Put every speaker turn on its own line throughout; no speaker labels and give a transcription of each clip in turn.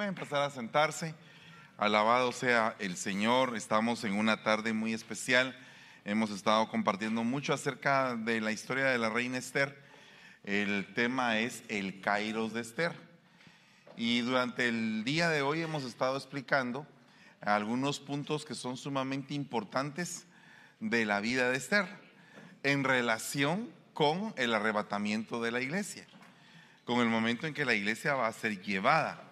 Pasar a sentarse. Alabado sea el Señor. Estamos en una tarde muy especial. Hemos estado compartiendo mucho acerca de la historia de la reina Esther. El tema es el Kairos de Esther. Y durante el día de hoy hemos estado explicando algunos puntos que son sumamente importantes de la vida de Esther en relación con el arrebatamiento de la iglesia, con el momento en que la iglesia va a ser llevada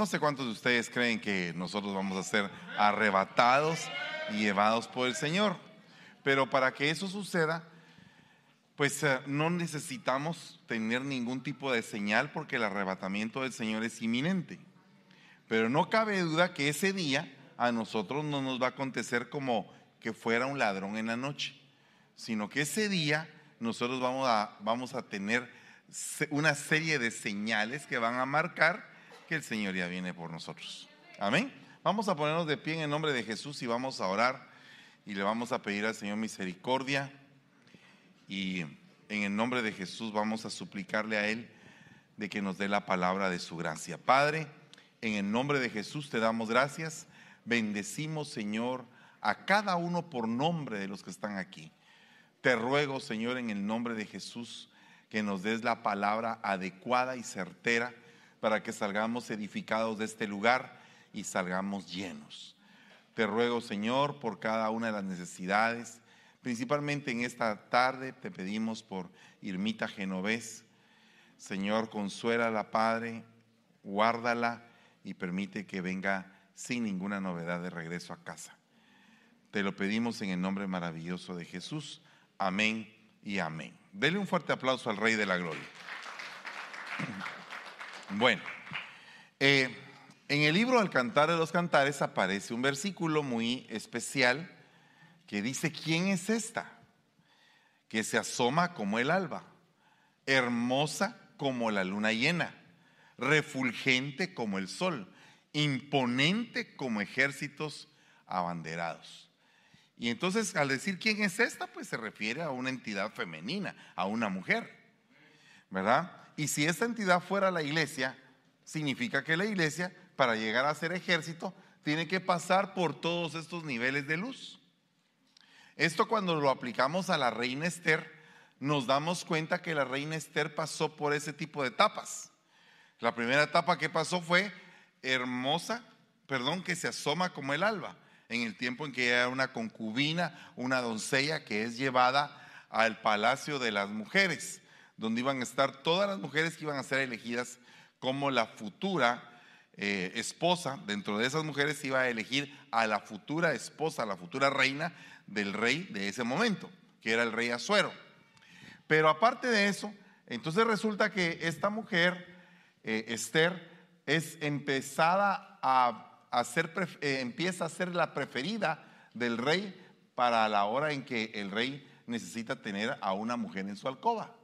no sé cuántos de ustedes creen que nosotros vamos a ser arrebatados y llevados por el Señor. Pero para que eso suceda, pues eh, no necesitamos tener ningún tipo de señal porque el arrebatamiento del Señor es inminente. Pero no cabe duda que ese día a nosotros no nos va a acontecer como que fuera un ladrón en la noche, sino que ese día nosotros vamos a, vamos a tener una serie de señales que van a marcar que el Señor ya viene por nosotros. Amén. Vamos a ponernos de pie en el nombre de Jesús y vamos a orar y le vamos a pedir al Señor misericordia y en el nombre de Jesús vamos a suplicarle a Él de que nos dé la palabra de su gracia. Padre, en el nombre de Jesús te damos gracias. Bendecimos, Señor, a cada uno por nombre de los que están aquí. Te ruego, Señor, en el nombre de Jesús, que nos des la palabra adecuada y certera para que salgamos edificados de este lugar y salgamos llenos. Te ruego, Señor, por cada una de las necesidades, principalmente en esta tarde te pedimos por Irmita Genovés. Señor, consuélala, Padre, guárdala y permite que venga sin ninguna novedad de regreso a casa. Te lo pedimos en el nombre maravilloso de Jesús. Amén y amén. Dele un fuerte aplauso al Rey de la Gloria. Bueno, eh, en el libro Al Cantar de los Cantares aparece un versículo muy especial que dice, ¿quién es esta? Que se asoma como el alba, hermosa como la luna llena, refulgente como el sol, imponente como ejércitos abanderados. Y entonces al decir quién es esta, pues se refiere a una entidad femenina, a una mujer, ¿verdad? Y si esta entidad fuera la iglesia, significa que la iglesia, para llegar a ser ejército, tiene que pasar por todos estos niveles de luz. Esto cuando lo aplicamos a la reina Esther, nos damos cuenta que la reina Esther pasó por ese tipo de etapas. La primera etapa que pasó fue hermosa, perdón, que se asoma como el alba, en el tiempo en que era una concubina, una doncella que es llevada al palacio de las mujeres donde iban a estar todas las mujeres que iban a ser elegidas como la futura eh, esposa. Dentro de esas mujeres iba a elegir a la futura esposa, a la futura reina del rey de ese momento, que era el rey Azuero. Pero aparte de eso, entonces resulta que esta mujer, eh, Esther, es empezada a, ser, eh, empieza a ser la preferida del rey para la hora en que el rey necesita tener a una mujer en su alcoba.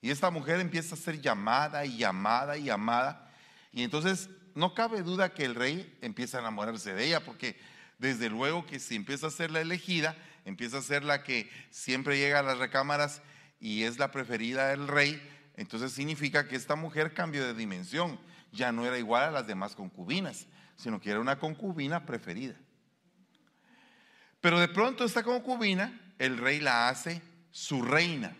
Y esta mujer empieza a ser llamada y llamada y llamada. Y entonces no cabe duda que el rey empieza a enamorarse de ella, porque desde luego que si empieza a ser la elegida, empieza a ser la que siempre llega a las recámaras y es la preferida del rey, entonces significa que esta mujer cambió de dimensión. Ya no era igual a las demás concubinas, sino que era una concubina preferida. Pero de pronto esta concubina, el rey la hace su reina.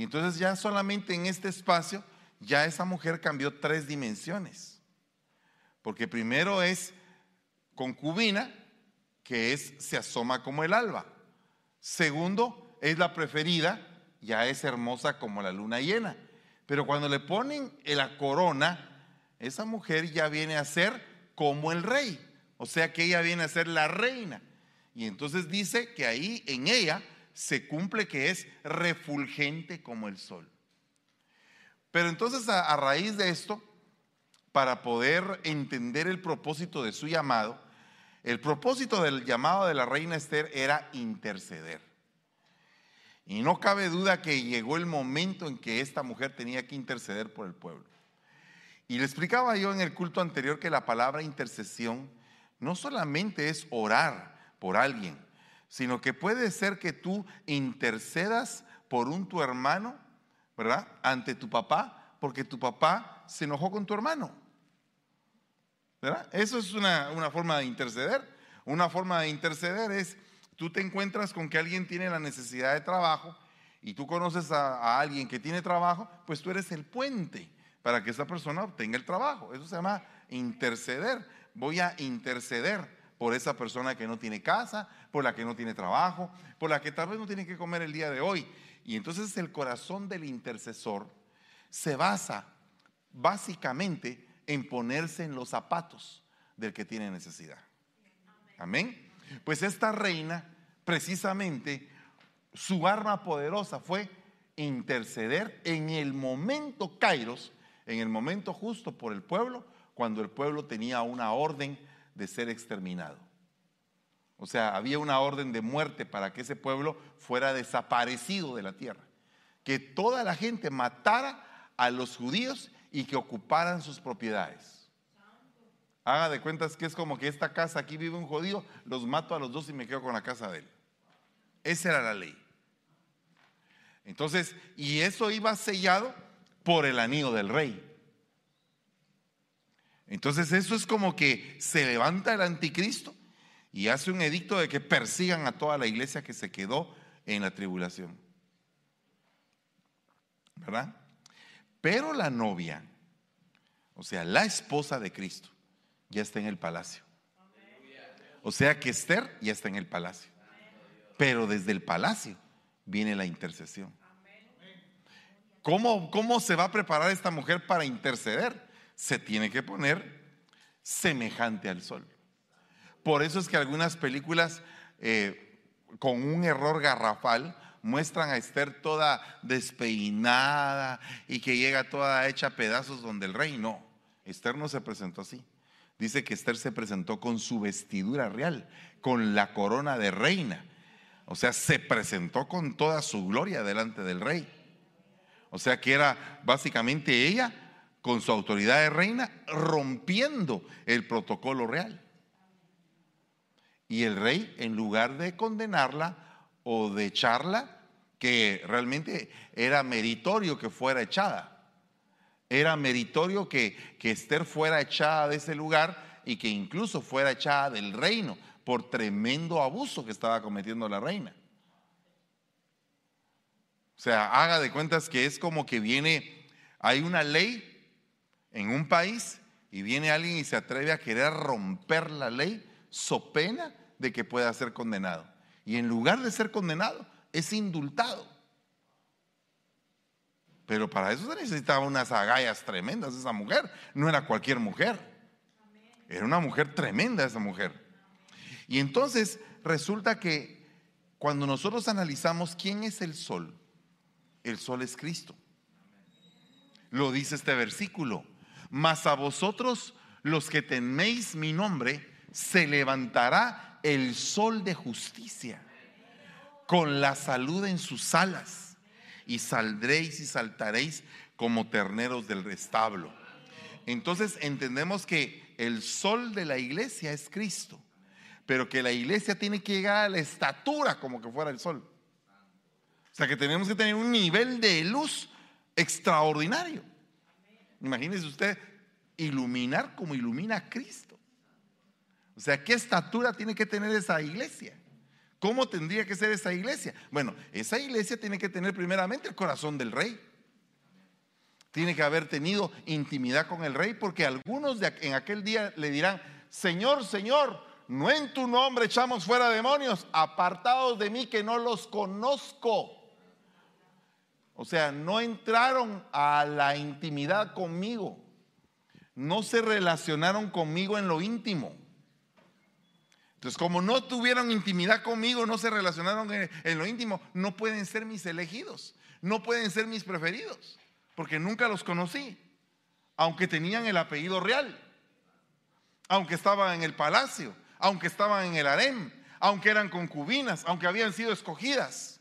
Y entonces ya solamente en este espacio, ya esa mujer cambió tres dimensiones. Porque primero es concubina, que es se asoma como el alba. Segundo, es la preferida, ya es hermosa como la luna llena. Pero cuando le ponen la corona, esa mujer ya viene a ser como el rey. O sea que ella viene a ser la reina. Y entonces dice que ahí en ella se cumple que es refulgente como el sol. Pero entonces a, raíz de esto, para poder entender el propósito de su llamado, el propósito del llamado de la reina Esther era interceder. Y no cabe duda que llegó el momento en que esta mujer tenía que interceder por el pueblo. Y le explicaba yo en el culto anterior que la palabra intercesión no solamente es orar por alguien, sino que puede ser que tú intercedas por un tu hermano, ¿verdad? Ante tu papá, porque tu papá se enojó con tu hermano. ¿verdad? Eso es una, una forma de interceder. Una forma de interceder es, tú te encuentras con que alguien tiene la necesidad de trabajo y tú conoces a, a alguien que tiene trabajo, pues tú eres el puente para que esa persona obtenga el trabajo. Eso se llama interceder. Voy a interceder por esa persona que no tiene casa, por la que no tiene trabajo, por la que tal vez no tiene que comer el día de hoy. Y entonces el corazón del intercesor se basa básicamente en ponerse en los zapatos del que tiene necesidad. Amén. Pues esta reina, precisamente, su arma poderosa fue interceder en el momento Kairos, en el momento justo por el pueblo, cuando el pueblo tenía una orden de ser exterminado. O sea, había una orden de muerte para que ese pueblo fuera desaparecido de la tierra. Que toda la gente matara a los judíos y que ocuparan sus propiedades. Haga de cuentas que es como que esta casa aquí vive un judío, los mato a los dos y me quedo con la casa de él. Esa era la ley. Entonces, y eso iba sellado por el anillo del rey. Entonces eso es como que se levanta el anticristo y hace un edicto de que persigan a toda la iglesia que se quedó en la tribulación. ¿Verdad? Pero la novia, o sea, la esposa de Cristo, ya está en el palacio. O sea que Esther ya está en el palacio. Pero desde el palacio viene la intercesión. ¿Cómo, ¿Cómo se va a preparar esta mujer para interceder? Se tiene que poner semejante al sol. Por eso es que algunas películas eh, con un error garrafal muestran a Esther toda despeinada y que llega toda hecha pedazos donde el rey no. Esther no se presentó así. Dice que Esther se presentó con su vestidura real, con la corona de reina. O sea, se presentó con toda su gloria delante del rey. O sea que era básicamente ella con su autoridad de reina, rompiendo el protocolo real. Y el rey, en lugar de condenarla o de echarla, que realmente era meritorio que fuera echada, era meritorio que, que Esther fuera echada de ese lugar y que incluso fuera echada del reino por tremendo abuso que estaba cometiendo la reina. O sea, haga de cuentas que es como que viene, hay una ley en un país y viene alguien y se atreve a querer romper la ley, so pena de que pueda ser condenado. Y en lugar de ser condenado, es indultado. Pero para eso se necesitaba unas agallas tremendas esa mujer. No era cualquier mujer. Era una mujer tremenda esa mujer. Y entonces resulta que cuando nosotros analizamos quién es el sol, el sol es Cristo. Lo dice este versículo. Mas a vosotros los que teméis mi nombre, se levantará el sol de justicia con la salud en sus alas y saldréis y saltaréis como terneros del restablo. Entonces entendemos que el sol de la iglesia es Cristo, pero que la iglesia tiene que llegar a la estatura como que fuera el sol. O sea que tenemos que tener un nivel de luz extraordinario. Imagínese usted iluminar como ilumina Cristo. O sea, ¿qué estatura tiene que tener esa iglesia? ¿Cómo tendría que ser esa iglesia? Bueno, esa iglesia tiene que tener primeramente el corazón del rey. Tiene que haber tenido intimidad con el rey porque algunos de, en aquel día le dirán, Señor, Señor, no en tu nombre echamos fuera demonios, apartados de mí que no los conozco. O sea, no entraron a la intimidad conmigo. No se relacionaron conmigo en lo íntimo. Entonces, como no tuvieron intimidad conmigo, no se relacionaron en, lo íntimo, no pueden ser mis elegidos, no pueden ser mis preferidos, porque nunca los conocí, aunque tenían el apellido real, aunque estaban en el palacio, aunque estaban en el harem, aunque eran concubinas, aunque habían sido escogidas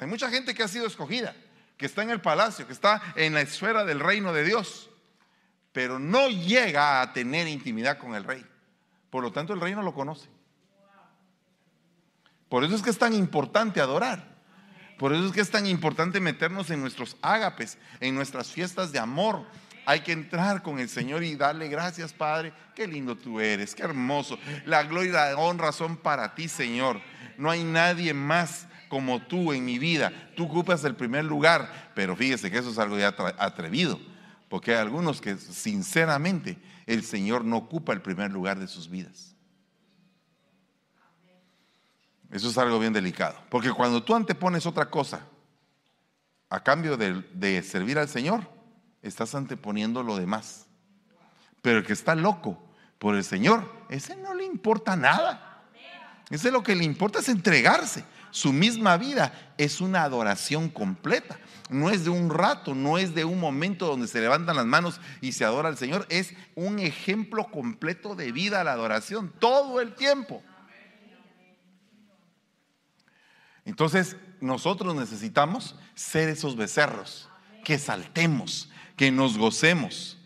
hay mucha gente que ha sido escogida, que está en el palacio, que está en la esfera del reino de Dios, pero no llega a tener intimidad con el rey. Por lo tanto, el rey no lo conoce. Por eso es que es tan importante adorar. Por eso es que es tan importante meternos en nuestros ágapes, en nuestras fiestas de amor, Hay que entrar con el Señor y darle gracias, Padre. Qué lindo tú eres, qué hermoso. La gloria y la honra son para ti, Señor. No hay nadie más como tú en mi vida. Tú ocupas el primer lugar, pero fíjese que eso es algo ya atrevido, porque hay algunos que sinceramente el Señor no ocupa el primer lugar de sus vidas. Eso es algo bien delicado, porque cuando tú antepones otra cosa a cambio de, servir al Señor, estás anteponiendo lo demás. Pero el que está loco por el Señor, ese no le importa nada. Ese lo que le importa es entregarse. Su misma vida es una adoración completa. No es de un rato, no es de un momento donde se levantan las manos y se adora al Señor. Es un ejemplo completo de vida la adoración todo el tiempo. Entonces, nosotros necesitamos ser esos becerros, que saltemos, que nos gocemos.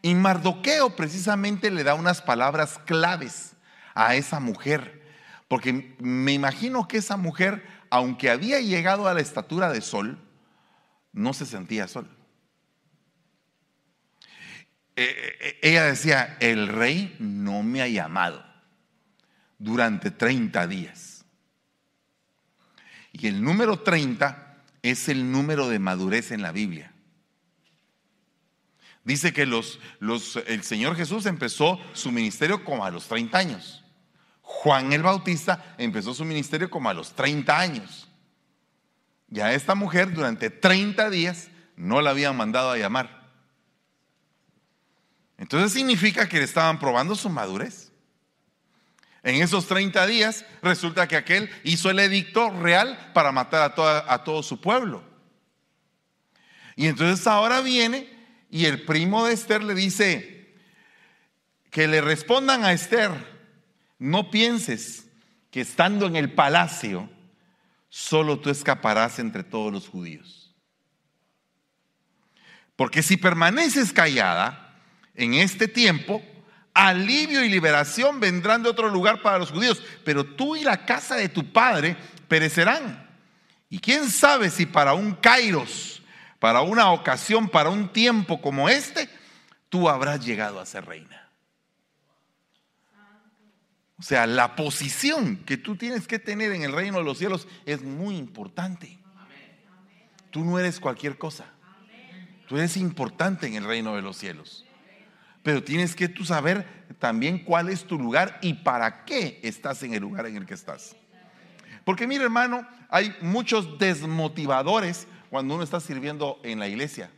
Y Mardoqueo precisamente le da unas palabras claves a esa mujer, porque me imagino que esa mujer, aunque había llegado a la estatura de sol, no se sentía sol. Eh, eh, eh, ella decía, el rey no me ha llamado durante 30 días. Y el número 30 es el número de madurez en la Biblia. Dice que los, los, el Señor Jesús empezó su ministerio como a los 30 años. Juan el Bautista empezó su ministerio como a los 30 años. Y a esta mujer durante 30 días no la habían mandado a llamar. Entonces significa que le estaban probando su madurez. En esos 30 días resulta que aquel hizo el edicto real para matar a, a todo su pueblo. Y entonces ahora viene y el primo de Esther le dice que le respondan a Esther, no pienses que estando en el palacio, solo tú escaparás entre todos los judíos. Porque si permaneces callada en este tiempo, alivio y liberación vendrán de otro lugar para los judíos, pero tú y la casa de tu padre perecerán. Y quién sabe si para un Kairos para una ocasión, para un tiempo como este, tú habrás llegado a ser reina. O sea, la posición que tú tienes que tener en el reino de los cielos es muy importante. Tú no eres cualquier cosa. Tú eres importante en el reino de los cielos. Pero tienes que tú saber también cuál es tu lugar y para qué estás en el lugar en el que estás. Porque mira hermano, hay muchos desmotivadores cuando uno está sirviendo en la iglesia.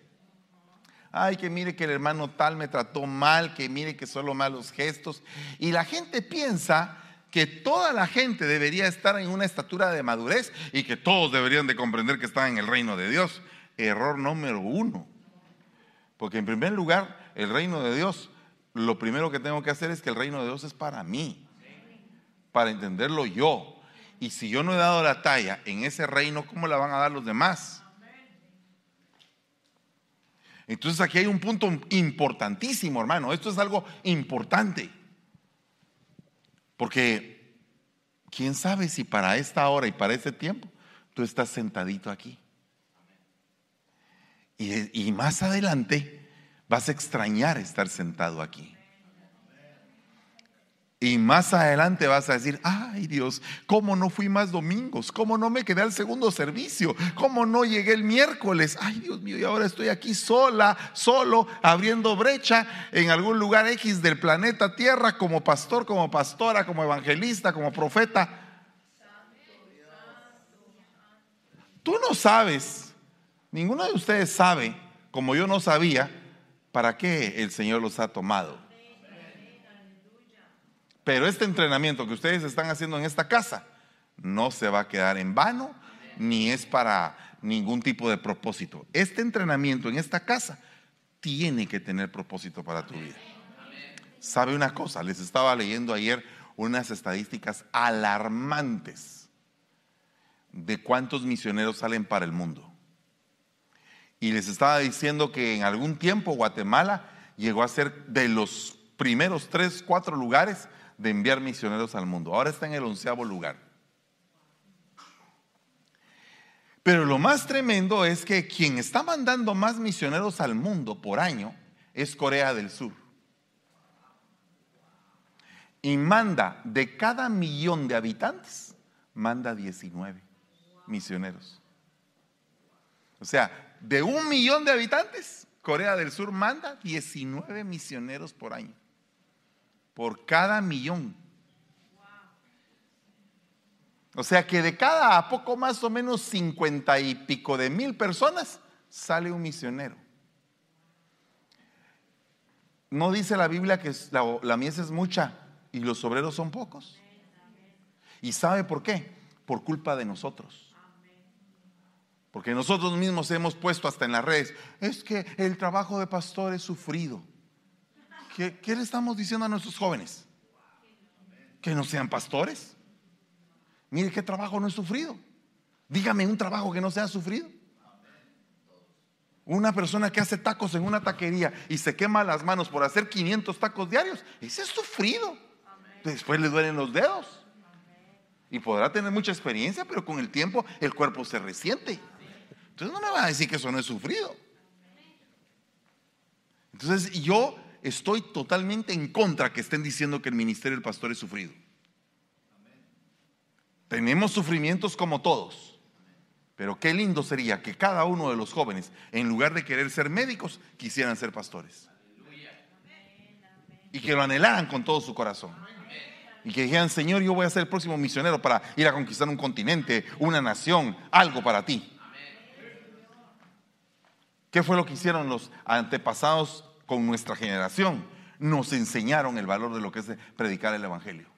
Ay, que mire que el hermano tal me trató mal, que mire que solo malos gestos. Y la gente piensa que toda la gente debería estar en una estatura de madurez y que todos deberían de comprender que están en el reino de Dios. Error número uno. Porque en primer lugar, el reino de Dios, lo primero que tengo que hacer es que el reino de Dios es para mí, para entenderlo yo. Y si yo no he dado la talla en ese reino, ¿cómo la van a dar los demás? Entonces aquí hay un punto importantísimo, hermano. Esto es algo importante. Porque quién sabe si para esta hora y para este tiempo tú estás sentadito aquí. Y, y más adelante vas a extrañar estar sentado aquí. Y más adelante vas a decir, ay Dios, ¿cómo no fui más domingos? ¿Cómo no me quedé al segundo servicio? ¿Cómo no llegué el miércoles? Ay Dios mío, y ahora estoy aquí sola, solo, abriendo brecha en algún lugar X del planeta Tierra como pastor, como pastora, como evangelista, como profeta. Tú no sabes, ninguno de ustedes sabe, como yo no sabía, para qué el Señor los ha tomado. Pero este entrenamiento que ustedes están haciendo en esta casa no se va a quedar en vano ni es para ningún tipo de propósito. Este entrenamiento en esta casa tiene que tener propósito para tu vida. ¿Sabe una cosa? Les estaba leyendo ayer unas estadísticas alarmantes de cuántos misioneros salen para el mundo. Y les estaba diciendo que en algún tiempo Guatemala llegó a ser de los primeros tres, cuatro lugares de enviar misioneros al mundo. Ahora está en el onceavo lugar. Pero lo más tremendo es que quien está mandando más misioneros al mundo por año es Corea del Sur. Y manda de cada millón de habitantes, manda 19 misioneros. O sea, de un millón de habitantes, Corea del Sur manda 19 misioneros por año. Por cada millón. O sea que de cada a poco más o menos 50 y pico de mil personas sale un misionero. No dice la Biblia que la, mies es mucha y los obreros son pocos. ¿Y sabe por qué? Por culpa de nosotros. Porque nosotros mismos hemos puesto hasta en las redes, es que el trabajo de pastor es sufrido. ¿Qué, le estamos diciendo a nuestros jóvenes? Que no sean pastores. Mire qué trabajo no es sufrido. Dígame un trabajo que no sea sufrido. Una persona que hace tacos en una taquería y se quema las manos por hacer 500 tacos diarios, ese es sufrido. Después le duelen los dedos. Y podrá tener mucha experiencia, pero con el tiempo el cuerpo se resiente. Entonces no me va a decir que eso no es sufrido. Entonces yo estoy totalmente en contra que estén diciendo que el ministerio del pastor es sufrido. Tenemos sufrimientos como todos. Pero qué lindo sería que cada uno de los jóvenes, en lugar de querer ser médicos, quisieran ser pastores. Y que lo anhelaran con todo su corazón. Y que dijeran, Señor, yo voy a ser el próximo misionero para ir a conquistar un continente, una nación, algo para ti. ¿Qué fue lo que hicieron los antepasados con nuestra generación? Nos enseñaron el valor de lo que es predicar el Evangelio.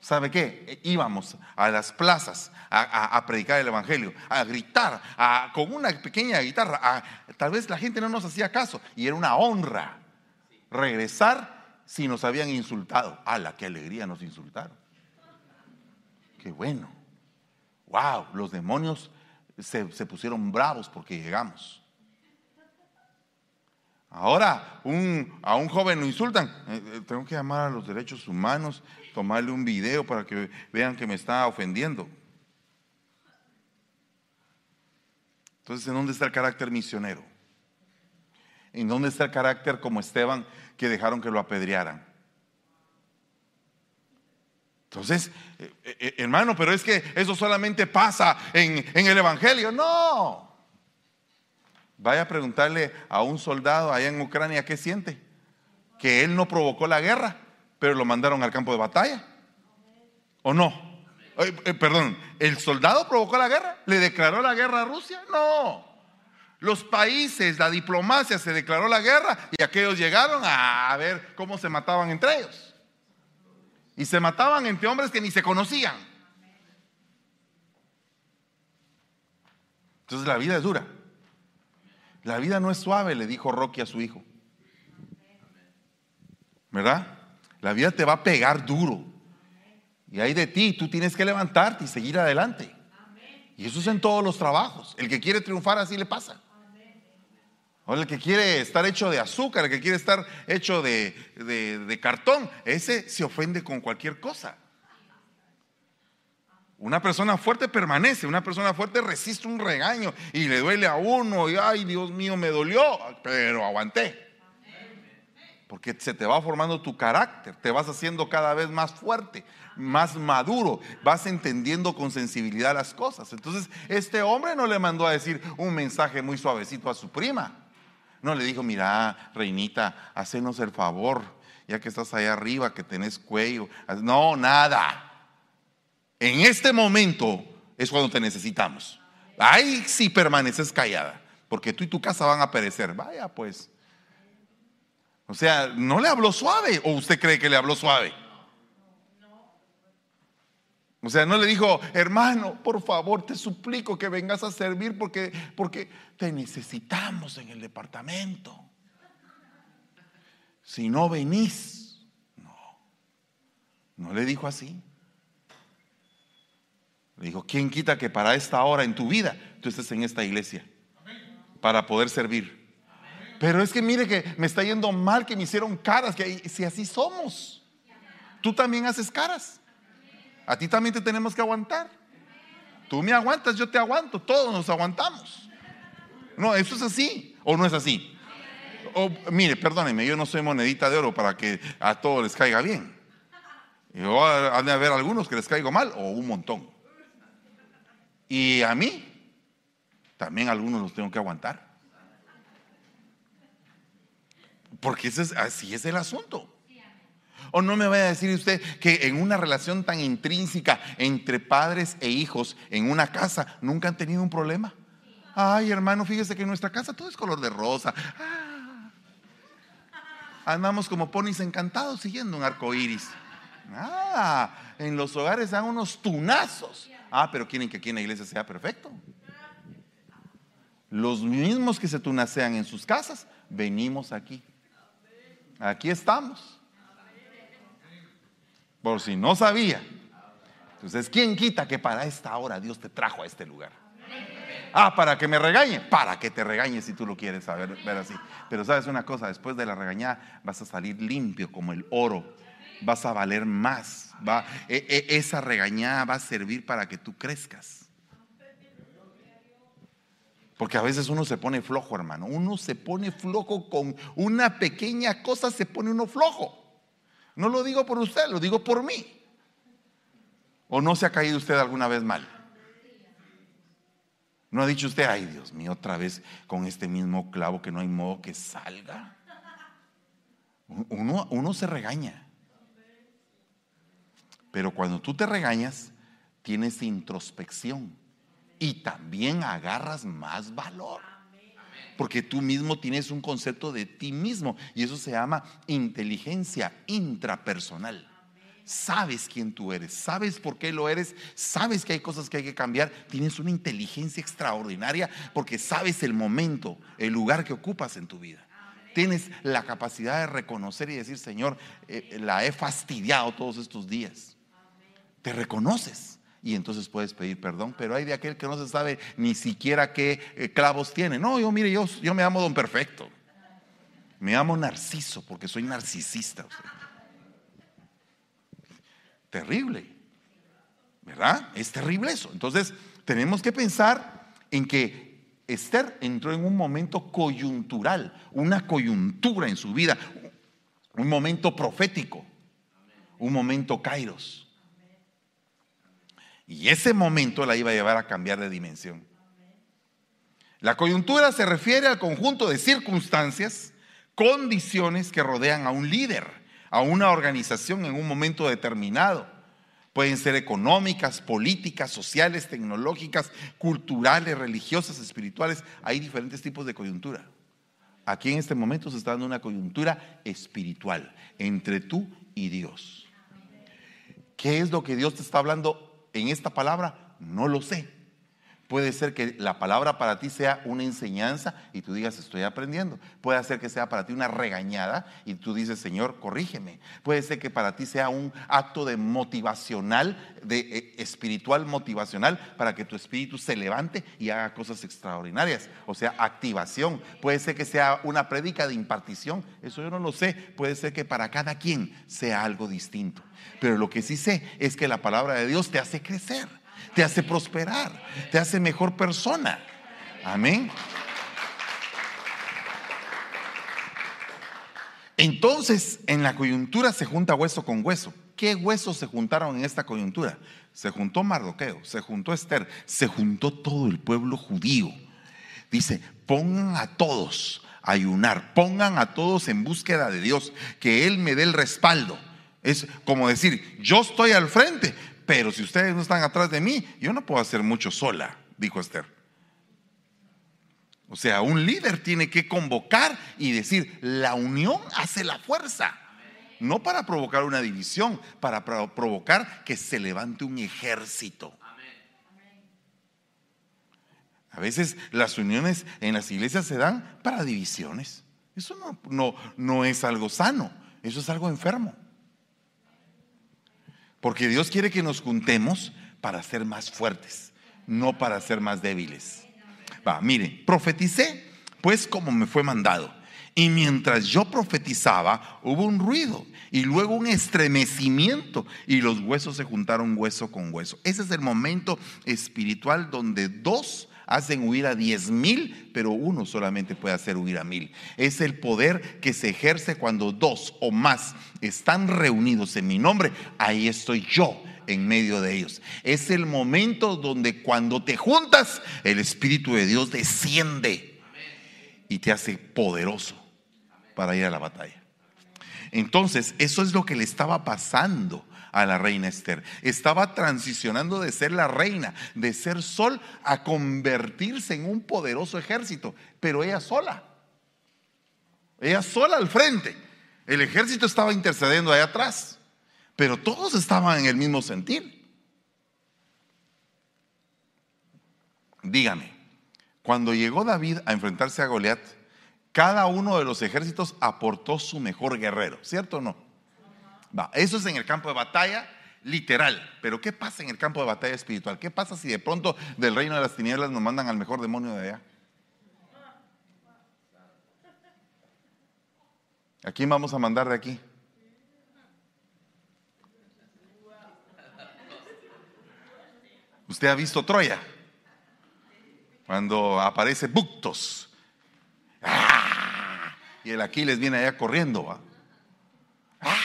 ¿Sabe qué? Íbamos a las plazas a, predicar el Evangelio, a gritar con una pequeña guitarra. tal vez la gente no nos hacía caso y era una honra regresar si nos habían insultado. ¡Hala, qué alegría nos insultaron! ¡Qué bueno! ¡Wow! Los demonios se pusieron bravos porque llegamos. Ahora a un joven lo insultan. Eh, eh, tengo que llamar a los derechos humanos, tomarle un video para que vean que me está ofendiendo. Entonces, ¿en dónde está el carácter misionero? ¿En dónde está el carácter como Esteban que dejaron que lo apedrearan? Entonces, eh, hermano, pero es que eso solamente pasa en, en el Evangelio. No. Vaya a preguntarle a un soldado allá en Ucrania qué siente. Que él no provocó la guerra, pero lo mandaron al campo de batalla. ¿O no? Eh, perdón, ¿el soldado provocó la guerra? ¿Le declaró la guerra a Rusia? No. Los países, la diplomacia se declaró la guerra y aquellos llegaron a ver cómo se mataban entre ellos. Y se mataban entre hombres que ni se conocían. Entonces la vida es dura. La vida no es suave, le dijo Rocky a su hijo. ¿Verdad? La vida te va a pegar duro. Y hay de ti, tú tienes que levantarte y seguir adelante. Y eso es en todos los trabajos. El que quiere triunfar así le pasa. O el que quiere estar hecho de azúcar, el que quiere estar hecho de, de cartón, ese se ofende con cualquier cosa. Una persona fuerte permanece, una persona fuerte resiste un regaño y le duele a uno y ay Dios mío me dolió, pero aguanté. Porque se te va formando tu carácter, te vas haciendo cada vez más fuerte, más maduro, vas entendiendo con sensibilidad las cosas. Entonces, este hombre no le mandó a decir un mensaje muy suavecito a su prima. No le dijo, mira, reinita, hacenos el favor, ya que estás allá arriba, que tenés cuello. No, nada. En este momento es cuando te necesitamos. Ahí sí permaneces callada, porque tú y tu casa van a perecer. Vaya pues. O sea, ¿no le habló suave o usted cree que le habló suave? O sea, no le dijo, hermano, por favor, te suplico que vengas a servir porque, porque te necesitamos en el departamento. Si no venís, no. No le dijo así. Le dijo, ¿quién quita que para esta hora en tu vida tú estés en esta iglesia? Para poder servir. Pero es que mire que me está yendo mal, que me hicieron caras, que si así somos, tú también haces caras. A ti también te tenemos que aguantar. Tú me aguantas, yo te aguanto, todos nos aguantamos. No, eso es así, o no es así. O, mire, perdóneme, yo no soy monedita de oro para que a todos les caiga bien. Yo han de haber algunos que les caigo mal, o un montón. Y a mí, también algunos los tengo que aguantar. Porque es, así es el asunto. O no me vaya a decir usted que en una relación tan intrínseca entre padres e hijos en una casa nunca han tenido un problema. Ay, hermano, fíjese que en nuestra casa todo es color de rosa. Ah. andamos como ponis encantados siguiendo un arco iris. Ah, en los hogares dan unos tunazos. Ah, pero quieren que aquí en la iglesia sea perfecto. Los mismos que se tunacean en sus casas, venimos aquí. Aquí estamos. Por si no sabía. Entonces, ¿quién quita que para esta hora Dios te trajo a este lugar? Ah, para que me regañe, para que te regañe si tú lo quieres saber, ver así. Pero sabes una cosa, después de la regañada vas a salir limpio como el oro, vas a valer más. Va, e, e, esa regañada va a servir para que tú crezcas. Porque a veces uno se pone flojo, hermano. Uno se pone flojo con una pequeña cosa, se pone uno flojo. No lo digo por usted, lo digo por mí. ¿O no se ha caído usted alguna vez mal? ¿No ha dicho usted, ay Dios mío, otra vez con este mismo clavo que no hay modo que salga? Uno, uno se regaña. Pero cuando tú te regañas, tienes introspección y también agarras más valor. Porque tú mismo tienes un concepto de ti mismo y eso se llama inteligencia intrapersonal. Sabes quién tú eres, sabes por qué lo eres, sabes que hay cosas que hay que cambiar, tienes una inteligencia extraordinaria porque sabes el momento, el lugar que ocupas en tu vida. Tienes la capacidad de reconocer y decir, Señor, eh, la he fastidiado todos estos días. Te reconoces y entonces puedes pedir perdón, pero hay de aquel que no se sabe ni siquiera qué eh, clavos tiene. No, yo mire, yo, yo me amo don perfecto. Me amo narciso porque soy narcisista. Terrible, ¿verdad? Es terrible eso. Entonces, tenemos que pensar en que Esther entró en un momento coyuntural, una coyuntura en su vida, un momento profético, un momento kairos. Y ese momento la iba a llevar a cambiar de dimensión. La coyuntura se refiere al conjunto de circunstancias, condiciones que rodean a un líder, a una organización en un momento determinado. Pueden ser económicas, políticas, sociales, tecnológicas, culturales, religiosas, espirituales. Hay diferentes tipos de coyuntura. Aquí en este momento se está dando una coyuntura espiritual entre tú y Dios. ¿Qué es lo que Dios te está hablando en esta palabra? No lo sé. Puede ser que la palabra para ti sea una enseñanza y tú digas, estoy aprendiendo. Puede ser que sea para ti una regañada y tú dices, Señor, corrígeme. Puede ser que para ti sea un acto de motivacional, de eh, espiritual motivacional, para que tu espíritu se levante y haga cosas extraordinarias. O sea, activación. Puede ser que sea una prédica de impartición. Eso yo no lo sé. Puede ser que para cada quien sea algo distinto. Pero lo que sí sé es que la palabra de Dios te hace crecer te hace prosperar, te hace mejor persona. Amén. Entonces, en la coyuntura se junta hueso con hueso. ¿Qué huesos se juntaron en esta coyuntura? Se juntó Mardoqueo, se juntó Esther, se juntó todo el pueblo judío. Dice, pongan a todos a ayunar, pongan a todos en búsqueda de Dios, que Él me dé el respaldo. Es como decir, yo estoy al frente, pero si ustedes no están atrás de mí, yo no puedo hacer mucho sola, dijo Esther. O sea, un líder tiene que convocar y decir, la unión hace la fuerza. No para provocar una división, para provocar que se levante un ejército. A veces las uniones en las iglesias se dan para divisiones. Eso no, no, es algo sano, eso es algo enfermo. Porque Dios quiere que nos juntemos para ser más fuertes, no para ser más débiles. Va, mire, profeticé pues como me fue mandado. Y mientras yo profetizaba, hubo un ruido y luego un estremecimiento y los huesos se juntaron hueso con hueso. Ese es el momento espiritual donde dos hacen huir a diez mil, pero uno solamente puede hacer huir a mil. Es el poder que se ejerce cuando dos o más están reunidos en mi nombre. Ahí estoy yo en medio de ellos. Es el momento donde cuando te juntas, el Espíritu de Dios desciende y te hace poderoso para ir a la batalla. Entonces, eso es lo que le estaba pasando a la reina Esther. Estaba transicionando de ser la reina, de ser sol, a convertirse en un poderoso ejército, pero ella sola. Ella sola al frente. El ejército estaba intercediendo allá atrás, pero todos estaban en el mismo sentir. Dígame, cuando llegó David a enfrentarse a Goliat, cada uno de los ejércitos aportó su mejor guerrero, ¿cierto o no? Va, eso es en el campo de batalla literal, pero ¿qué pasa en el campo de batalla espiritual? ¿Qué pasa si de pronto del reino de las tinieblas nos mandan al mejor demonio de allá? ¿A quién vamos a mandar de aquí? ¿Usted ha visto Troya? Cuando aparece Buctos ¡Ah! Y el Aquiles viene allá corriendo, va. ¡Ah!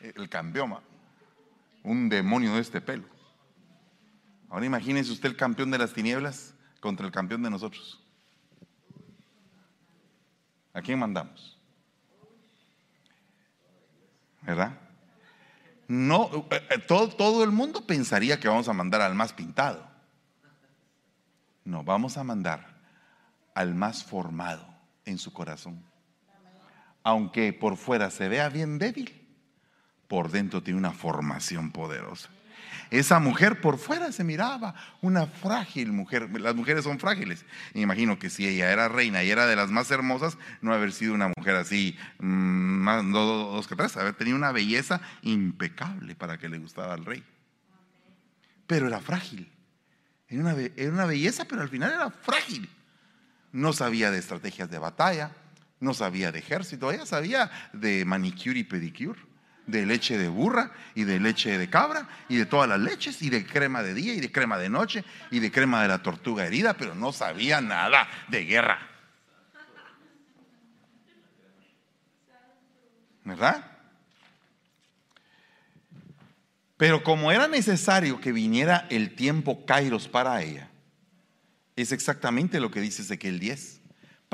El campeón, Un demonio de este pelo. Ahora imagínese usted el campeón de las tinieblas contra el campeón de nosotros. ¿A quién mandamos? ¿Verdad? No, eh, eh, todo, todo el mundo pensaría que vamos a mandar al más pintado. No, vamos a mandar al más formado en su corazón. Aunque por fuera se vea bien débil, por dentro tiene una formación poderosa. Esa mujer por fuera se miraba una frágil mujer. Las mujeres son frágiles. imagino que si ella era reina y era de las más hermosas, no haber sido una mujer así, mm, más, dos, que tres, haber tenido una belleza impecable para que le gustara al rey. Pero era frágil. Era una belleza, pero al final era frágil no sabía de estrategias de batalla, no sabía de ejército, ella sabía de manicure y pedicure, de leche de burra y de leche de cabra y de todas las leches y de crema de día y de crema de noche y de crema de la tortuga herida, pero no sabía nada de guerra. ¿Verdad? Pero como era necesario que viniera el tiempo Kairos para ella, es exactamente lo que dice Ezequiel 10.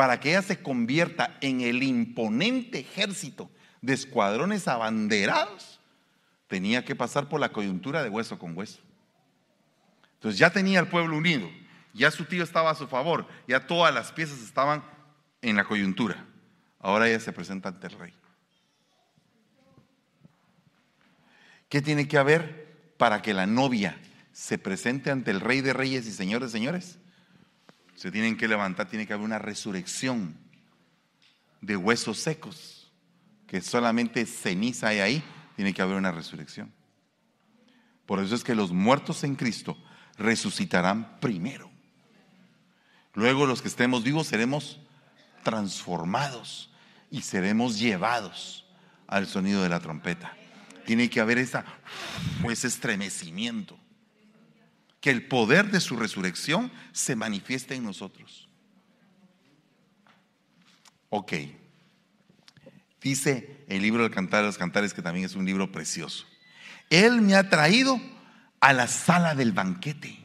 Para que ella se convierta en el imponente ejército de escuadrones abanderados, tenía que pasar por la coyuntura de hueso con hueso. Entonces ya tenía el pueblo unido, ya su tío estaba a su favor, ya todas las piezas estaban en la coyuntura. Ahora ella se presenta ante el rey. ¿Qué tiene que haber para que la novia se presente ante el rey de reyes y señores señores? Se tienen que levantar, tiene que haber una resurrección de huesos secos, que solamente ceniza hay ahí, tiene que haber una resurrección. Por eso es que los muertos en Cristo resucitarán primero. Luego los que estemos vivos seremos transformados y seremos llevados al sonido de la trompeta. Tiene que haber ese estremecimiento que el poder de su resurrección se manifieste en nosotros. Ok. Dice el libro del Cantar de los Cantares, que también es un libro precioso. Él me ha traído a la sala del banquete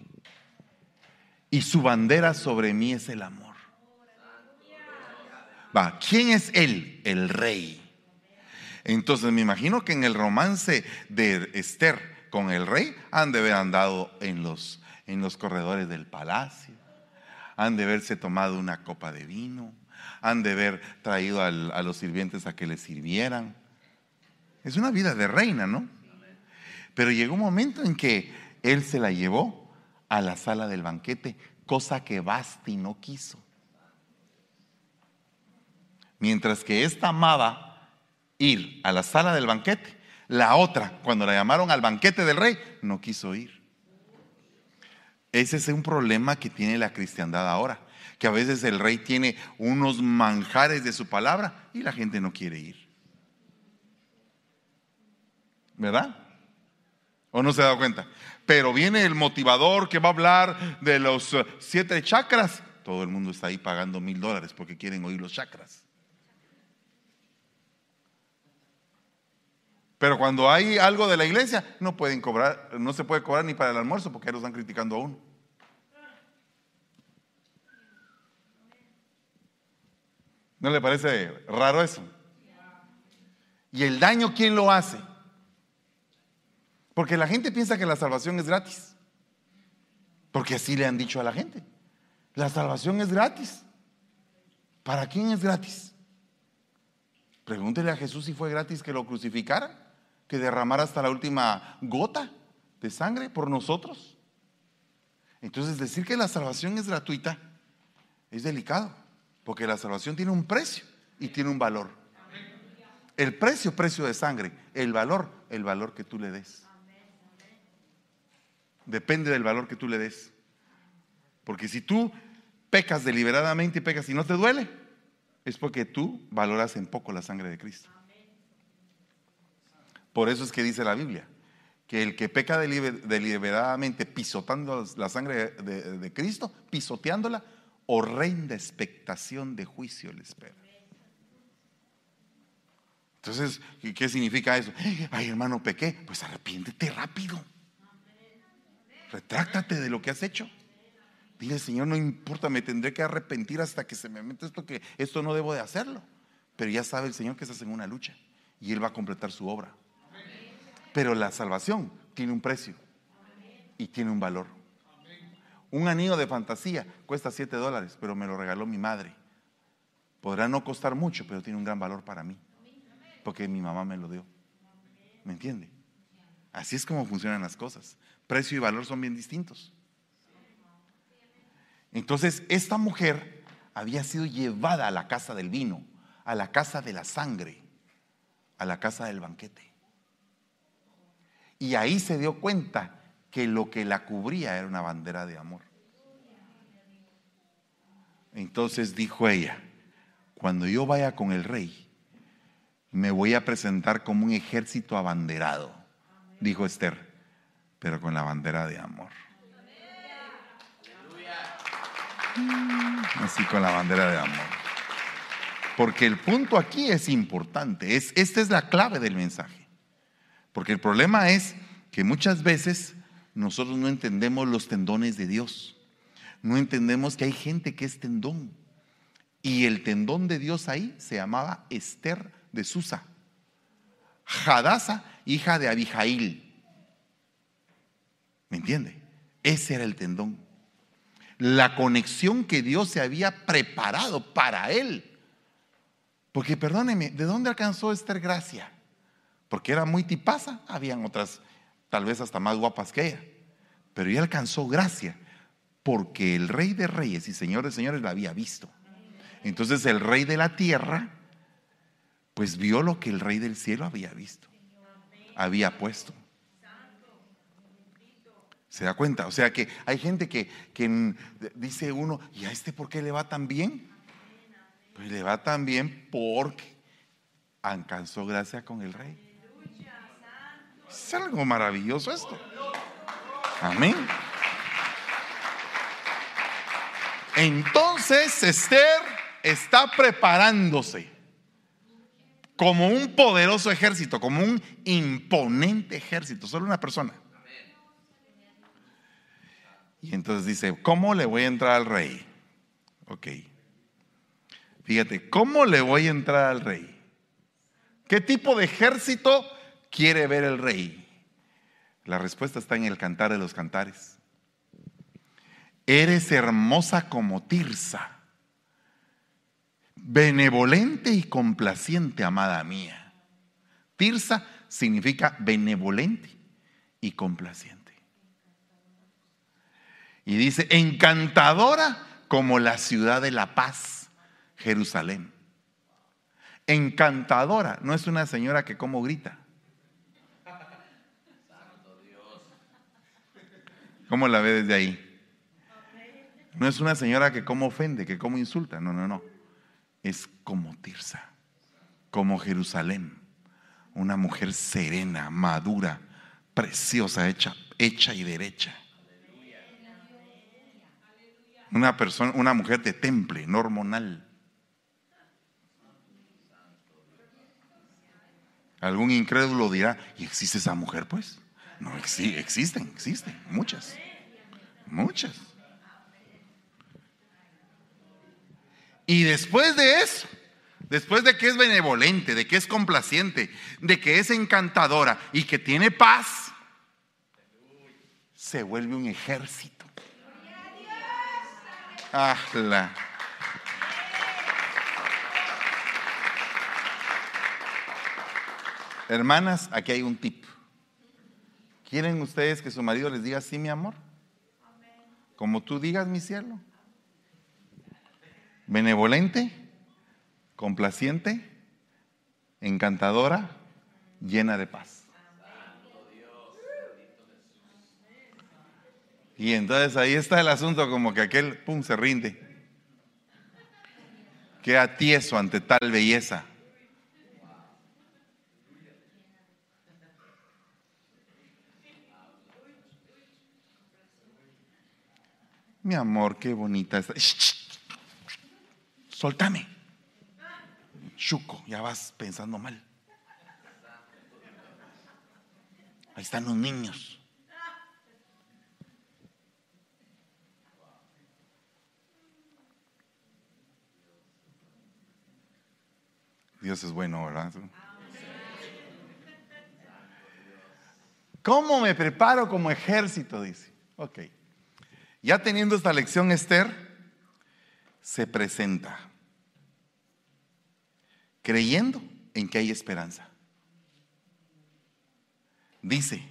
y su bandera sobre mí es el amor. Va, ¿quién es él? El rey. Entonces me imagino que en el romance de Esther, con el rey, han de haber andado en los, en los corredores del palacio, han de haberse tomado una copa de vino, han de haber traído a los sirvientes a que les sirvieran. Es una vida de reina, ¿no? Pero llegó un momento en que él se la llevó a la sala del banquete, cosa que Basti no quiso. Mientras que esta amaba ir a la sala del banquete, la otra, cuando la llamaron al banquete del rey, no quiso ir. Ese es un problema que tiene la cristiandad ahora, Que a veces el rey tiene unos manjares de su palabra y la gente no quiere ir. ¿Verdad? ¿O no se ha dado cuenta? Pero viene el motivador que va a hablar de los siete chakras. Todo el mundo está ahí pagando mil dólares porque quieren oír los chakras. Pero cuando hay algo de la iglesia, no pueden cobrar, no se puede cobrar ni para el almuerzo porque lo están criticando a uno. ¿No le parece raro eso? ¿Y el daño quién lo hace? Porque la gente piensa que la salvación es gratis. Porque así le han dicho a la gente. La salvación es gratis. ¿Para quién es gratis? Pregúntele a Jesús si fue gratis que lo crucificara que derramara hasta la última gota de sangre por nosotros. Entonces decir que la salvación es gratuita es delicado, porque la salvación tiene un precio y tiene un valor. El precio, precio de sangre, el valor, el valor que tú le des. Depende del valor que tú le des. Porque si tú pecas deliberadamente y pecas y no te duele, es porque tú valoras en poco la sangre de Cristo. Por eso es que dice la Biblia, que el que peca deliberadamente pisotando la sangre de, Cristo, pisoteándola, horrenda expectación de juicio le espera. Entonces, ¿qué significa eso? Ay, hermano, pequé. Pues arrepiéntete rápido. Retráctate de lo que has hecho. Dile, Señor, no importa, me tendré que arrepentir hasta que se me mete esto que esto no debo de hacerlo. Pero ya sabe el Señor que estás en una lucha y Él va a completar su obra. Pero la salvación tiene un precio y tiene un valor. Un anillo de fantasía cuesta 7 dólares, pero me lo regaló mi madre. Podrá no costar mucho, pero tiene un gran valor para mí. Porque mi mamá me lo dio. ¿Me entiende? Así es como funcionan las cosas. Precio y valor son bien distintos. Entonces, esta mujer había sido llevada a la casa del vino, a la casa de la sangre, a la casa del banquete. Y ahí se dio cuenta que lo que la cubría era una bandera de amor. Entonces dijo ella, cuando yo vaya con el rey, me voy a presentar como un ejército abanderado, dijo Esther, pero con la bandera de amor. Así con la bandera de amor. Porque el punto aquí es importante, es, esta es la clave del mensaje. Porque el problema es que muchas veces nosotros no entendemos los tendones de Dios. No entendemos que hay gente que es tendón. Y el tendón de Dios ahí se llamaba Esther de Susa. Hadasa, hija de Abijail. ¿Me entiende? Ese era el tendón. La conexión que Dios se había preparado para él. Porque perdóneme, ¿de dónde alcanzó Esther gracia? Porque era muy tipaza, habían otras tal vez hasta más guapas que ella, pero ella alcanzó gracia porque el rey de reyes y señores de señores la había visto. Entonces el rey de la tierra, pues vio lo que el rey del cielo había visto, había puesto. ¿Se da cuenta? O sea que hay gente que, que dice uno, ¿y a este por qué le va tan bien? Pues le va tan bien porque alcanzó gracia con el rey. Es algo maravilloso esto. Amén. Entonces Esther está preparándose como un poderoso ejército, como un imponente ejército, solo una persona. Y entonces dice, ¿cómo le voy a entrar al rey? Ok. Fíjate, ¿cómo le voy a entrar al rey? ¿Qué tipo de ejército quiere ver el rey? La respuesta está en el cantar de los cantares. Eres hermosa como Tirsa, benevolente y complaciente, amada mía. Tirsa significa benevolente y complaciente. Y dice, encantadora como la ciudad de la paz, Jerusalén. Encantadora, no es una señora que como grita. ¿Cómo la ve desde ahí? No es una señora que como ofende, que como insulta. No, no, no. Es como Tirsa, como Jerusalén. Una mujer serena, madura, preciosa, hecha, hecha y derecha. Una persona, una mujer de temple, no hormonal. Algún incrédulo dirá, ¿y existe esa mujer pues? No, existen, existen, muchas, muchas. Y después de eso, después de que es benevolente, de que es complaciente, de que es encantadora y que tiene paz, se vuelve un ejército. Ah, Hermanas, aquí hay un tip. ¿Quieren ustedes que su marido les diga sí, mi amor? Como tú digas, mi cielo. Benevolente, complaciente, encantadora, llena de paz. Y entonces ahí está el asunto como que aquel, pum, se rinde. Queda tieso ante tal belleza. Mi amor, qué bonita está. Soltame. Chuco, ya vas pensando mal. Ahí están los niños. Dios es bueno, ¿verdad? ¿Cómo me preparo como ejército? Dice. Ok. Ya teniendo esta lección, Esther se presenta creyendo en que hay esperanza. Dice,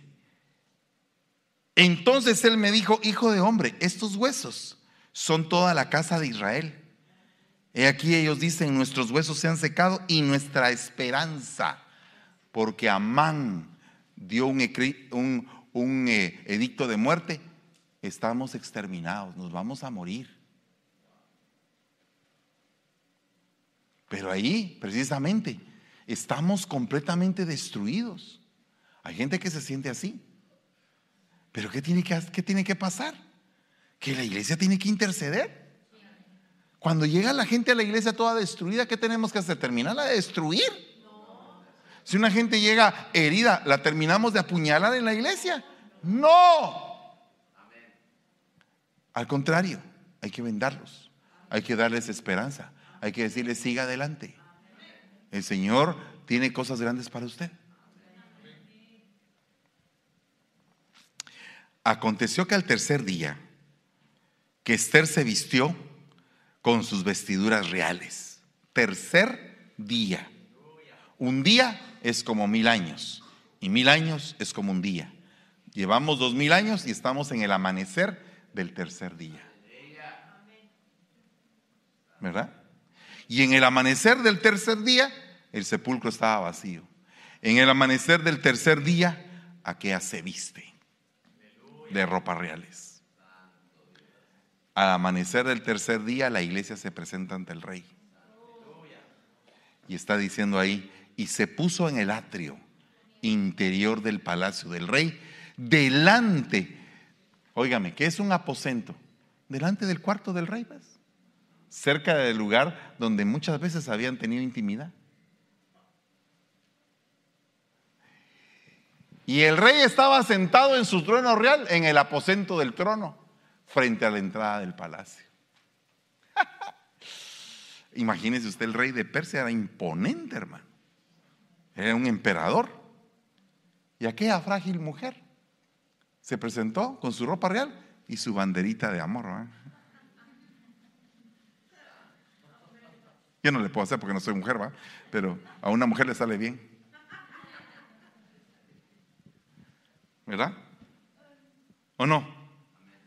entonces él me dijo, hijo de hombre, estos huesos son toda la casa de Israel. He aquí ellos dicen, nuestros huesos se han secado y nuestra esperanza, porque Amán dio un, eh, edicto de muerte, estamos exterminados, nos vamos a morir. Pero ahí, precisamente, estamos completamente destruidos. Hay gente que se siente así. Pero ¿qué tiene que, qué tiene que pasar? Que la iglesia tiene que interceder. Cuando llega la gente a la iglesia toda destruida, ¿qué tenemos que hacer? ¿Terminarla de destruir? Si una gente llega herida, ¿la terminamos de apuñalar en la iglesia? No. Al contrario, hay que vendarlos, hay que darles esperanza, hay que decirles siga adelante. El Señor tiene cosas grandes para usted. Aconteció que al tercer día, que Esther se vistió con sus vestiduras reales. Tercer día. Un día es como mil años y mil años es como un día. Llevamos dos mil años y estamos en el amanecer del tercer día. ¿Verdad? Y en el amanecer del tercer día, el sepulcro estaba vacío. En el amanecer del tercer día, aquella se viste de ropas reales. Al amanecer del tercer día, la iglesia se presenta ante el rey. Y está diciendo ahí, y se puso en el atrio interior del palacio del rey, delante Óigame, ¿qué es un aposento? Delante del cuarto del rey, ¿ves? Cerca del lugar donde muchas veces habían tenido intimidad. Y el rey estaba sentado en su trono real, en el aposento del trono, frente a la entrada del palacio. Imagínese usted, el rey de Persia era imponente, hermano. Era un emperador. Y aquella frágil mujer se presentó con su ropa real y su banderita de amor. Yo no le puedo hacer porque no soy mujer, ¿va? Pero a una mujer le sale bien. ¿Verdad? ¿O no?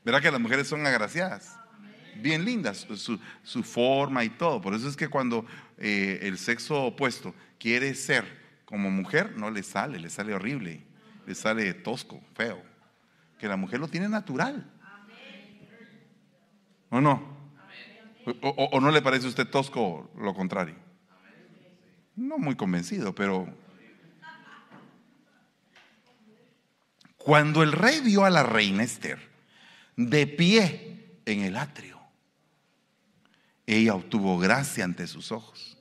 ¿Verdad que las mujeres son agraciadas? Bien lindas, su, forma y todo. Por eso es que cuando eh, el sexo opuesto quiere ser como mujer, no le sale, le sale horrible, le sale tosco, feo que la mujer lo tiene natural. ¿O no? O, no le parece a usted tosco lo contrario? No muy convencido, pero... Cuando el rey vio a la reina Esther de pie en el atrio, ella obtuvo gracia ante sus ojos.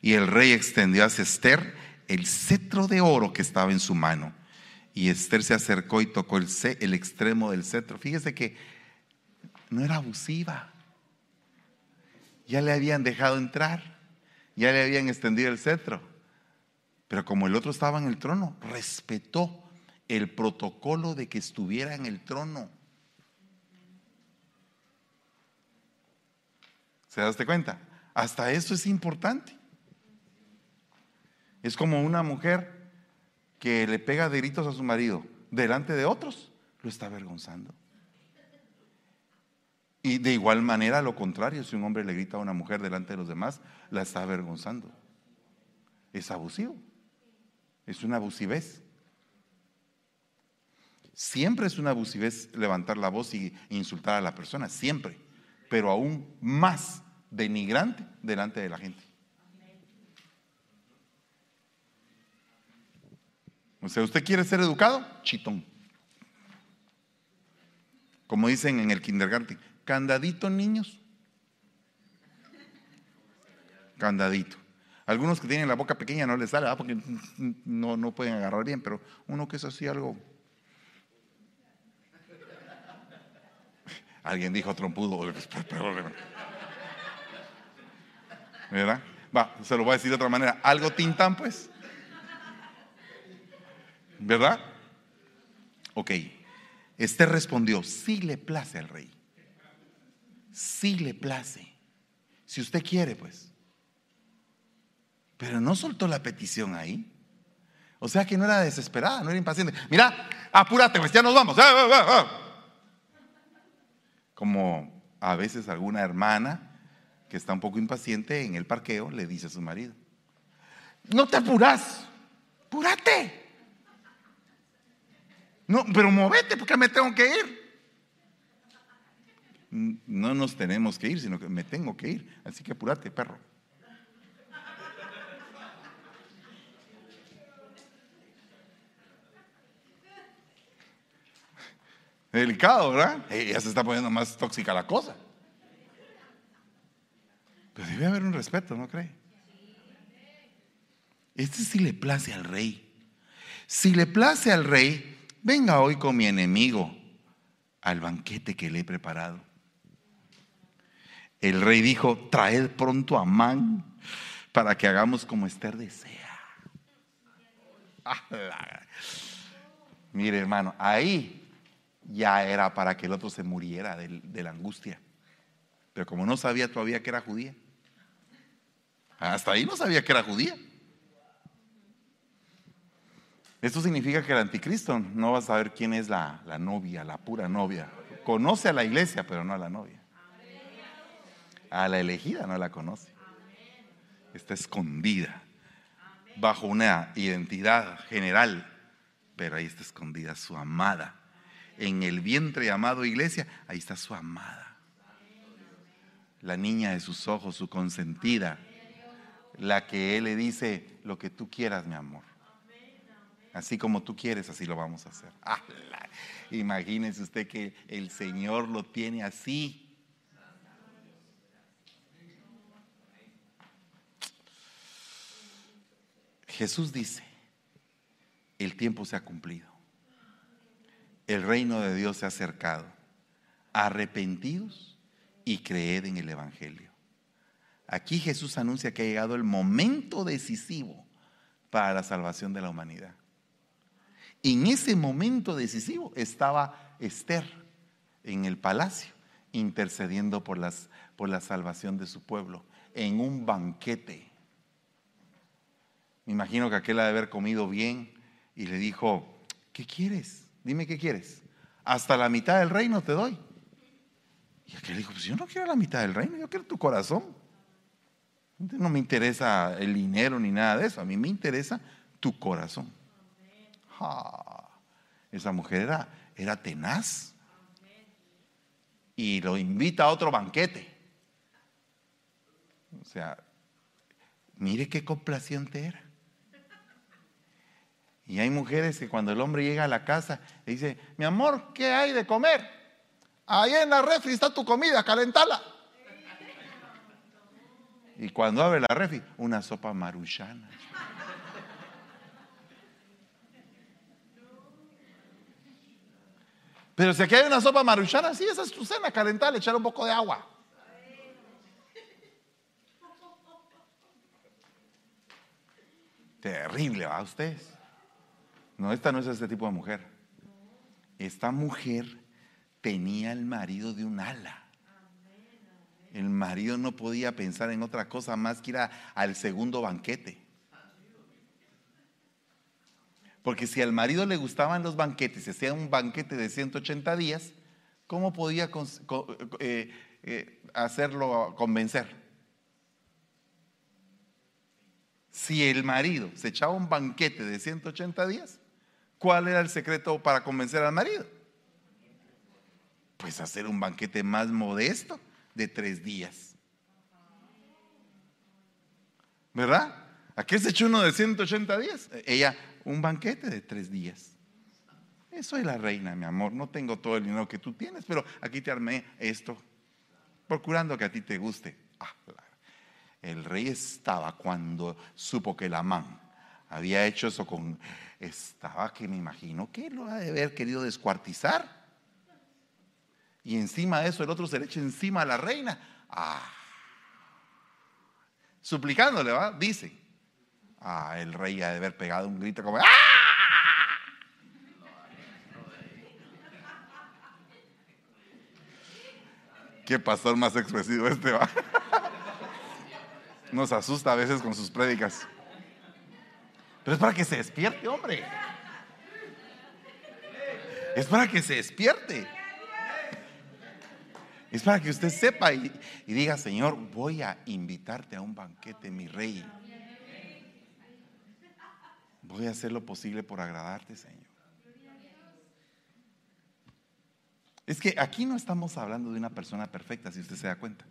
Y el rey extendió hacia Esther el cetro de oro que estaba en su mano. Y Esther se acercó y tocó el, extremo del cetro. Fíjese que no era abusiva ya le habían dejado entrar, ya le habían extendido el cetro. Pero como el otro estaba en el trono, respetó el protocolo de que estuviera en el trono. ¿Se daste cuenta? Hasta eso es importante. Es como una mujer que le pega de gritos a su marido delante de otros, lo está avergonzando. Y de igual manera, lo contrario, si un hombre le grita a una mujer delante de los demás, la está avergonzando. Es abusivo. Es una abusivez. Siempre es una abusivez levantar la voz y insultar a la persona, siempre. Pero aún más denigrante delante de la gente. O sea, ¿usted quiere ser educado? Chitón. Como dicen en el kindergarten, Candadito, niños. Candadito. Algunos que tienen la boca pequeña no les sale, porque no, no pueden agarrar bien, pero uno que es así algo. Alguien dijo trompudo. ¿Verdad? Va, se lo voy a decir de otra manera. Algo tintán, pues. ¿Verdad? Ok. Este respondió, sí le place al rey si le place. Si usted quiere, pues. Pero no soltó la petición ahí. O sea que no era desesperada, no era impaciente. Mira, apúrate, pues ya nos vamos. Ah, ah, ah, Como a veces alguna hermana que está un poco impaciente en el parqueo le dice a su marido, no te apuras, apúrate. No, pero movete porque me tengo que ir no nos tenemos que ir, sino que me tengo que ir. Así que apúrate, perro. Delicado, ¿verdad? ya se está poniendo más tóxica la cosa. Pero debe haber un respeto, ¿no cree? Este sí le place al rey. Si le place al rey, venga hoy con mi enemigo al banquete que le he preparado. El rey dijo, traed pronto a Amán para que hagamos como Esther desea. Mire hermano, ahí ya era para que el otro se muriera de, de la angustia. Pero como no sabía todavía que era judía, hasta ahí no sabía que era judía. Esto significa que el anticristo no va a saber quién es la, la novia, la pura novia. Conoce a la iglesia, pero no a la novia. A la elegida no la conoce. Está escondida bajo una identidad general, pero ahí está escondida su amada. En el vientre llamado iglesia, ahí está su amada. La niña de sus ojos, su consentida, la que él le dice, lo que tú quieras, mi amor. Así como tú quieres, así lo vamos a hacer. Imagínese usted que el Señor lo tiene así. Jesús dice, el tiempo se ha cumplido. El reino de Dios se ha acercado. Arrepentidos y creed en el Evangelio. Aquí Jesús anuncia que ha llegado el momento decisivo para la salvación de la humanidad. En ese momento decisivo estaba Esther en el palacio intercediendo por, las, por la salvación de su pueblo en un banquete me imagino que aquel ha de haber comido bien y le dijo, ¿qué quieres? Dime qué quieres. Hasta la mitad del reino te doy. Y aquel dijo, pues yo no quiero la mitad del reino, yo quiero tu corazón. No me interesa el dinero ni nada de eso, a mí me interesa tu corazón. Esa mujer era, era tenaz. y lo invita a otro banquete. O sea, mire qué complaciente era. Y hay mujeres que cuando el hombre llega a la casa le dice, mi amor, ¿qué hay de comer? Ahí en la refri está tu comida, calentala. Y cuando abre la refri, una sopa maruchana. Pero si aquí hay una sopa maruchana, sí, esa es tu cena, calentarle, echar un poco de agua. Terrible, ¿va ustedes? No, esta no es este tipo de mujer. Esta mujer tenía el marido de un ala. El marido no podía pensar en otra cosa más que ir al segundo banquete. Porque si al marido le gustaban los banquetes, se hacía un banquete de 180 días, ¿cómo podía eh, eh, hacerlo convencer? Si el marido se echaba un banquete de 180 días, ¿cuál era el secreto para convencer al marido? Pues hacer un banquete más modesto de tres días. ¿Verdad? ¿A se echó uno de 180 días? Ella, un banquete de tres días. Soy la reina, mi amor. No tengo todo el dinero que tú tienes, pero aquí te armé esto, procurando que a ti te guste. Ah, el rey estaba cuando supo que la man había hecho eso con. Estaba que me imagino que lo ha de haber querido descuartizar. Y encima de eso el otro se le echa encima a la reina. Ah. Suplicándole, ¿va? Dice. Ah, el rey ha de haber pegado un grito como ¡Ah! Qué pastor más expresivo este va. Nos asusta a veces con sus prédicas. Pero es para que se despierte, hombre. Es para que se despierte. Es para que usted sepa y, y diga, Señor, voy a invitarte a un banquete, mi rey. Voy a hacer lo posible por agradarte, Señor. Es que aquí no estamos hablando de una persona perfecta, si usted se da cuenta.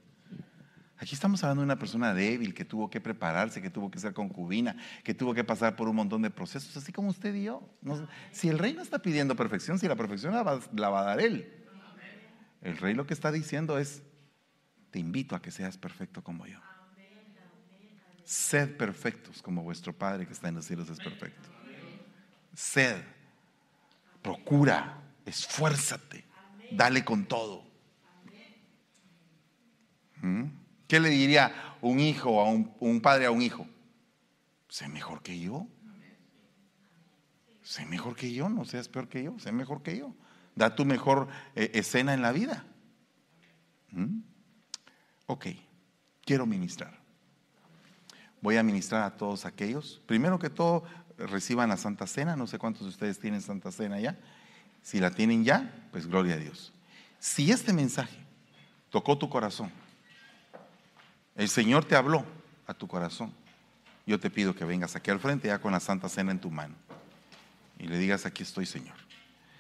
Aquí estamos hablando de una persona débil que tuvo que prepararse, que tuvo que ser concubina, que tuvo que pasar por un montón de procesos, así como usted y yo. si el rey no está pidiendo perfección, si la perfección la va a dar él. El rey lo que está diciendo es, te invito a que seas perfecto como yo. Sed perfectos como vuestro Padre que está en los cielos es perfecto. Sed, procura, esfuérzate, dale con todo. ¿Mm? ¿Qué le diría un hijo a un, padre a un hijo? Sé mejor que yo. Sé mejor que yo, no seas peor que yo, sé mejor que yo. Da tu mejor eh, escena en la vida. ¿Mm? Ok, quiero ministrar voy a ministrar a todos aquellos. Primero que todo, reciban la Santa Cena. No sé cuántos de ustedes tienen Santa Cena ya. Si la tienen ya, pues gloria a Dios. Si este mensaje tocó tu corazón, el Señor te habló a tu corazón, yo te pido que vengas aquí al frente ya con la Santa Cena en tu mano y le digas, aquí estoy Señor.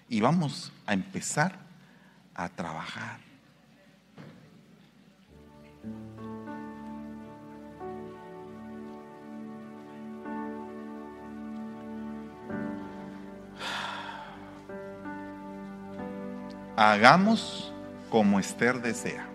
Y vamos a empezar a trabajar hagamos como Esther desea.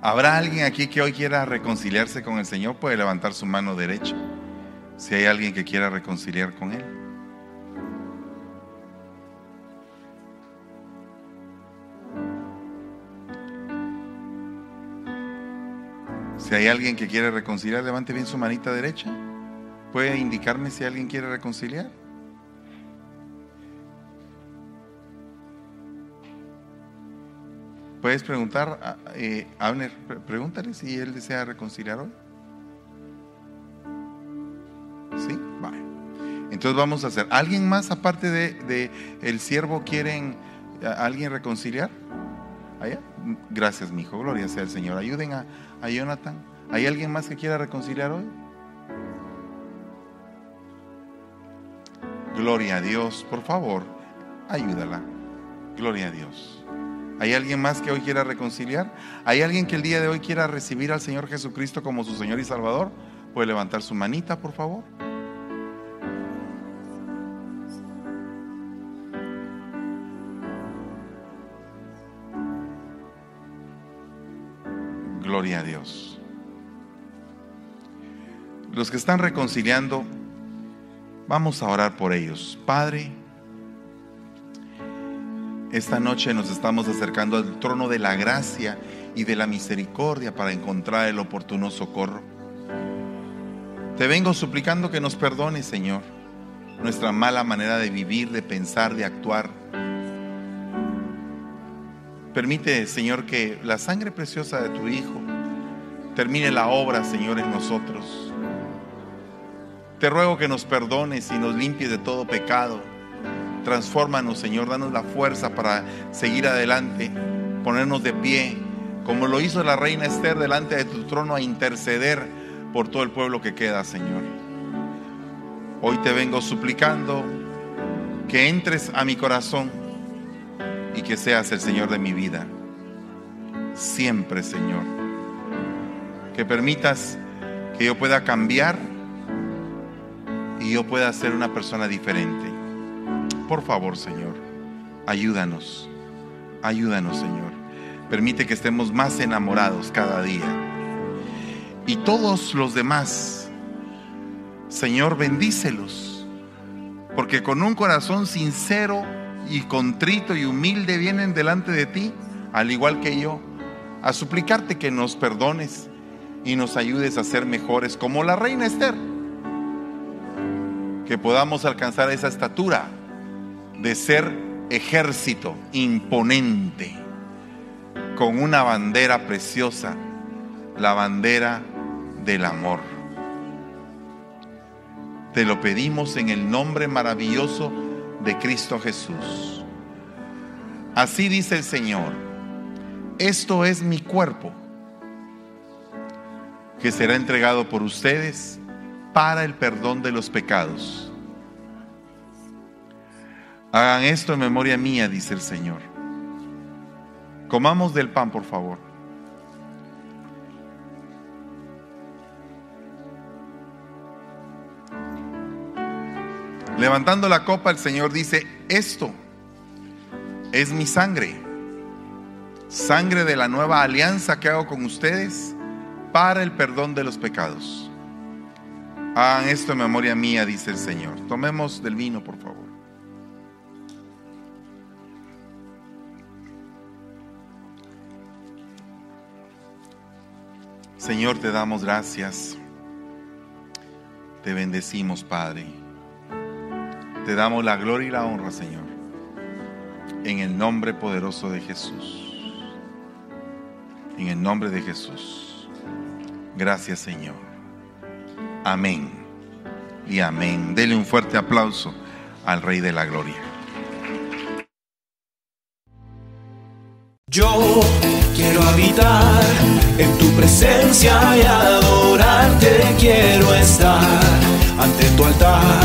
¿Habrá alguien aquí que hoy quiera reconciliarse con el Señor? Puede levantar su mano derecha. Si hay alguien que quiera reconciliar con Él. Si hay alguien que quiere reconciliar, levante bien su manita derecha. ¿Puede indicarme si alguien quiere reconciliar? Puedes preguntar, a eh, Abner, pregúntale si él desea reconciliar hoy. ¿Sí? Vale. Entonces vamos a hacer. ¿Alguien más aparte de, el siervo quieren alguien reconciliar? ¿Allá? Gracias, mi hijo. Gloria sea el Señor. Ayuden a, a Jonathan. ¿Hay alguien más que quiera reconciliar hoy? Gloria a Dios. Por favor, ayúdala. Gloria a Dios. ¿Hay alguien más que hoy quiera reconciliar? ¿Hay alguien que el día de hoy quiera recibir al Señor Jesucristo como su Señor y Salvador? ¿Puede levantar su manita, por favor? Gloria a Dios. Los que están reconciliando, vamos a orar por ellos. Padre, esta noche nos estamos acercando al trono de la gracia y de la misericordia para encontrar el oportuno socorro. Te vengo suplicando que nos perdones, Señor, nuestra mala manera de vivir, de pensar, de actuar. Permite, Señor, que la sangre preciosa de tu Hijo termine la obra, Señor, en nosotros. Te ruego que nos perdones y nos limpies de todo pecado Transfórmanos, Señor, danos la fuerza para seguir adelante, ponernos de pie, como lo hizo la reina Esther delante de tu trono a interceder por todo el pueblo que queda, Señor. Hoy te vengo suplicando que entres a mi corazón y que seas el Señor de mi vida. Siempre, Señor. Que permitas que yo pueda cambiar y yo pueda ser una persona diferente. Por favor, Señor, ayúdanos, ayúdanos, Señor. Permite que estemos más enamorados cada día. Y todos los demás, Señor, bendícelos. Porque con un corazón sincero y contrito y humilde vienen delante de ti, al igual que yo, a suplicarte que nos perdones y nos ayudes a ser mejores como la reina Esther. Que podamos alcanzar esa estatura de ser ejército imponente, con una bandera preciosa, la bandera del amor. Te lo pedimos en el nombre maravilloso de Cristo Jesús. Así dice el Señor, esto es mi cuerpo, que será entregado por ustedes para el perdón de los pecados. Hagan esto en memoria mía, dice el Señor. Comamos del pan, por favor. Levantando la copa, el Señor dice, esto es mi sangre, sangre de la nueva alianza que hago con ustedes para el perdón de los pecados. Hagan esto en memoria mía, dice el Señor. Tomemos del vino, por favor. Señor, te damos gracias. Te bendecimos, Padre. Te damos la gloria y la honra, Señor. En el nombre poderoso de Jesús. En el nombre de Jesús. Gracias, Señor. Amén. Y amén. Dele un fuerte aplauso al Rey de la Gloria.
Yo quiero habitar en tu presencia y adorarte quiero estar ante tu altar.